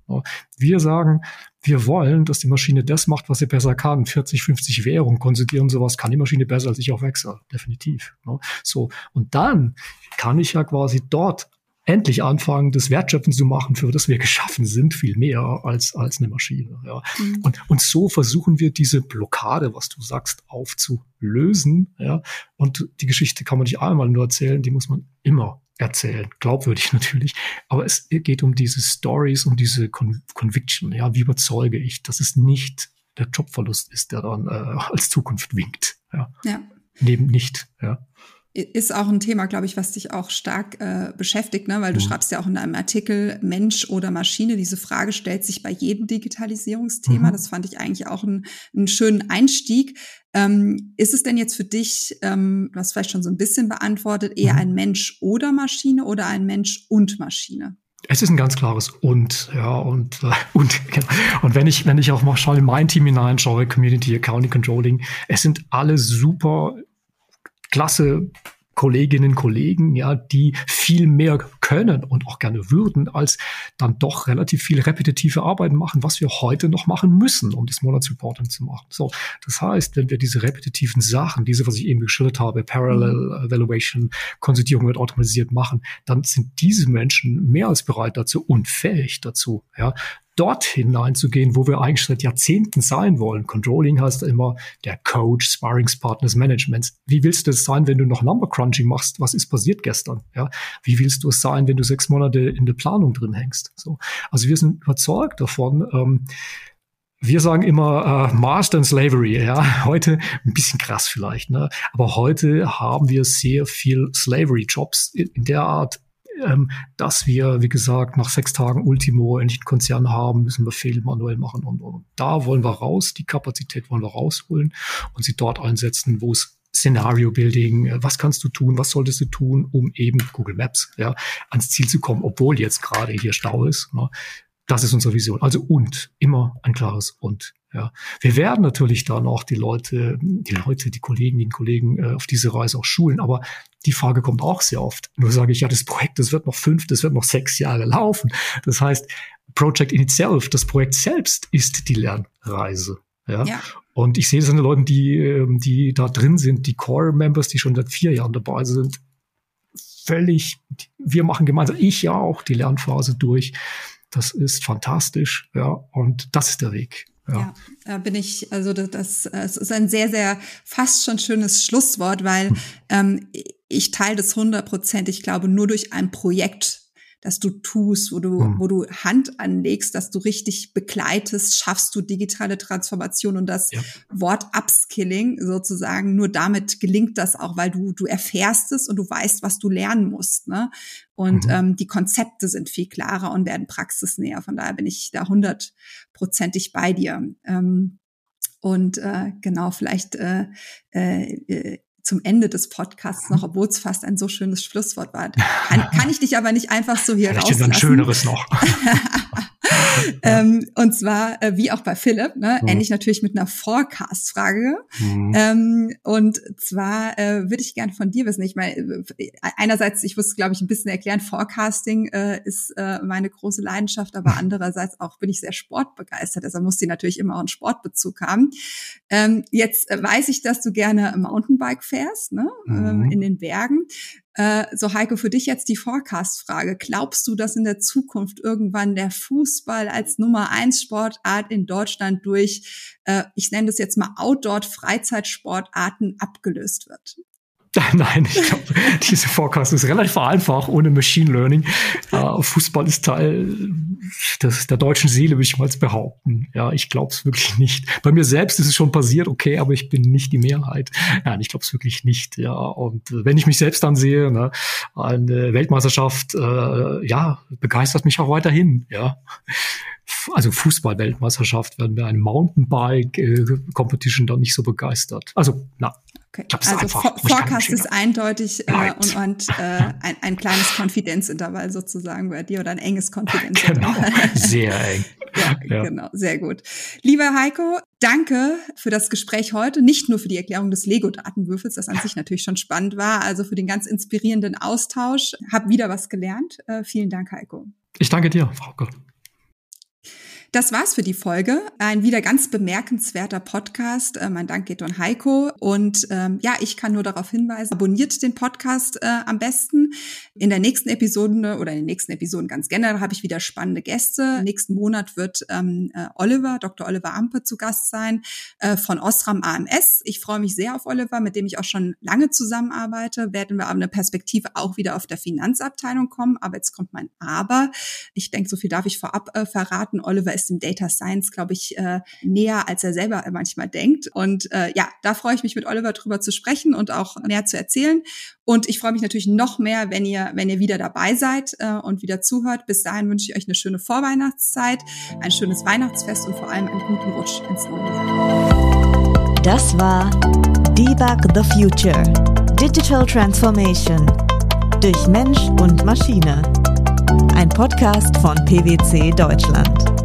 Wir sagen, wir wollen, dass die Maschine das macht, was sie besser kann. 40, 50 Währungen konzidieren, sowas kann die Maschine besser als ich auf Excel. Definitiv. So. Und dann kann ich ja quasi dort endlich anfangen, das Wertschöpfen zu machen, für das wir geschaffen sind, viel mehr als, als eine Maschine. Ja. Mhm. Und, und so versuchen wir diese Blockade, was du sagst, aufzulösen. Ja. Und die Geschichte kann man nicht einmal nur erzählen, die muss man immer erzählen. Glaubwürdig natürlich. Aber es geht um diese Stories, um diese Con Conviction. Ja, wie überzeuge ich, dass es nicht der Jobverlust ist, der dann äh, als Zukunft winkt. Ja. ja. Neben nicht. Ja ist auch ein Thema, glaube ich, was dich auch stark äh, beschäftigt, ne? weil du mhm. schreibst ja auch in deinem Artikel Mensch oder Maschine. Diese Frage stellt sich bei jedem Digitalisierungsthema. Mhm. Das fand ich eigentlich auch einen, einen schönen Einstieg. Ähm, ist es denn jetzt für dich, ähm, du hast vielleicht schon so ein bisschen beantwortet, eher mhm. ein Mensch oder Maschine oder ein Mensch und Maschine? Es ist ein ganz klares und, ja, und, äh, und, genau. und wenn ich, wenn ich auch mal schon in mein Team hineinschaue, Community Accounting Controlling, es sind alle super klasse Kolleginnen, Kollegen, ja, die viel mehr können und auch gerne würden, als dann doch relativ viel repetitive Arbeiten machen, was wir heute noch machen müssen, um das Monatsreporting zu machen. So, das heißt, wenn wir diese repetitiven Sachen, diese, was ich eben geschildert habe, Parallel mhm. Evaluation, Konsolidierung wird automatisiert machen, dann sind diese Menschen mehr als bereit dazu und fähig dazu, ja, dort hineinzugehen, wo wir eigentlich seit Jahrzehnten sein wollen. Controlling heißt immer der Coach, Sparringspartner des Managements. Wie willst du es sein, wenn du noch Number Crunching machst? Was ist passiert gestern? Ja, wie willst du es sein, wenn du sechs Monate in der Planung drin hängst? So, also wir sind überzeugt davon. Ähm, wir sagen immer äh, Master and Slavery, ja. Heute ein bisschen krass vielleicht, ne? Aber heute haben wir sehr viel Slavery-Jobs in, in der Art, ähm, dass wir, wie gesagt, nach sechs Tagen Ultimo endlich einen Konzern haben, müssen wir Fehler manuell machen und, und da wollen wir raus, die Kapazität wollen wir rausholen und sie dort einsetzen, wo es Szenario Building, äh, was kannst du tun, was solltest du tun, um eben Google Maps ja, ans Ziel zu kommen, obwohl jetzt gerade hier Stau ist. Ne? Das ist unsere Vision. Also und, immer ein klares und. Ja, wir werden natürlich dann auch die Leute, die Leute, die Kolleginnen und Kollegen äh, auf diese Reise auch schulen. Aber die Frage kommt auch sehr oft. Nur sage ich, ja, das Projekt, das wird noch fünf, das wird noch sechs Jahre laufen. Das heißt, Project in itself, das Projekt selbst ist die Lernreise. Ja. ja. Und ich sehe das an den Leuten, die, ähm, die da drin sind, die Core-Members, die schon seit vier Jahren dabei sind, völlig, wir machen gemeinsam, ich ja auch, die Lernphase durch. Das ist fantastisch, ja, und das ist der Weg. Ja, ja bin ich, also das, das, es ist ein sehr, sehr fast schon schönes Schlusswort, weil hm. ähm, ich teile das hundertprozentig. Ich glaube, nur durch ein Projekt dass du tust, wo du, mhm. wo du Hand anlegst, dass du richtig begleitest, schaffst du digitale Transformation und das ja. Wort Upskilling sozusagen. Nur damit gelingt das auch, weil du, du erfährst es und du weißt, was du lernen musst. Ne? Und mhm. ähm, die Konzepte sind viel klarer und werden praxisnäher. Von daher bin ich da hundertprozentig bei dir. Ähm, und äh, genau, vielleicht äh, äh, zum Ende des Podcasts noch, obwohl es fast ein so schönes Schlusswort war. Kann, kann ich dich aber nicht einfach so hier Vielleicht rauslassen. ein schöneres noch. ähm, und zwar, äh, wie auch bei Philipp, ne, mhm. ähnlich natürlich mit einer Forecast-Frage. Mhm. Ähm, und zwar äh, würde ich gern von dir wissen, ich meine, äh, einerseits, ich muss, glaube ich, ein bisschen erklären, Forecasting äh, ist äh, meine große Leidenschaft, aber andererseits auch bin ich sehr sportbegeistert, deshalb muss die natürlich immer auch einen Sportbezug haben. Ähm, jetzt äh, weiß ich, dass du gerne Mountainbike fährst, ne, ähm, mhm. in den Bergen. Äh, so Heiko, für dich jetzt die Forecast-Frage. Glaubst du, dass in der Zukunft irgendwann der Fußball als Nummer eins Sportart in Deutschland durch, äh, ich nenne das jetzt mal Outdoor-Freizeitsportarten abgelöst wird? Nein, ich glaube, diese Forecast ist relativ einfach ohne Machine Learning. Äh, Fußball ist Teil des, der deutschen Seele, würde ich mal behaupten. Ja, ich glaube es wirklich nicht. Bei mir selbst ist es schon passiert, okay, aber ich bin nicht die Mehrheit. Nein, ich glaube es wirklich nicht. Ja, und wenn ich mich selbst ansehe, ne, eine Weltmeisterschaft, äh, ja, begeistert mich auch weiterhin. Ja, also Fußball-Weltmeisterschaft werden wir eine Mountainbike-Competition äh, dann nicht so begeistert. Also, na, Okay. Ich also einfach, Forecast ist eindeutig äh, und, und äh, ein, ein kleines Konfidenzintervall sozusagen bei dir oder ein enges Konfidenzintervall. Genau, sehr eng. ja, ja, genau, sehr gut. Lieber Heiko, danke für das Gespräch heute, nicht nur für die Erklärung des Lego-Datenwürfels, das an sich natürlich schon spannend war, also für den ganz inspirierenden Austausch. Hab wieder was gelernt. Äh, vielen Dank, Heiko. Ich danke dir, Frauke. Das war's für die Folge. Ein wieder ganz bemerkenswerter Podcast. Äh, mein Dank geht an Heiko. Und ähm, ja, ich kann nur darauf hinweisen, abonniert den Podcast äh, am besten. In der nächsten Episode oder in den nächsten Episoden ganz generell habe ich wieder spannende Gäste. Nächsten Monat wird ähm, äh, Oliver, Dr. Oliver Ampe zu Gast sein äh, von Osram AMS. Ich freue mich sehr auf Oliver, mit dem ich auch schon lange zusammenarbeite. Werden wir aber eine Perspektive auch wieder auf der Finanzabteilung kommen. Aber jetzt kommt mein Aber. Ich denke, so viel darf ich vorab äh, verraten. Oliver ist dem Data Science, glaube ich, äh, näher, als er selber manchmal denkt. Und äh, ja, da freue ich mich mit Oliver drüber zu sprechen und auch mehr zu erzählen. Und ich freue mich natürlich noch mehr, wenn ihr, wenn ihr wieder dabei seid äh, und wieder zuhört. Bis dahin wünsche ich euch eine schöne Vorweihnachtszeit, ein schönes Weihnachtsfest und vor allem einen guten Rutsch ins neue Jahr. Das war Debug the Future. Digital Transformation durch Mensch und Maschine. Ein Podcast von PwC Deutschland.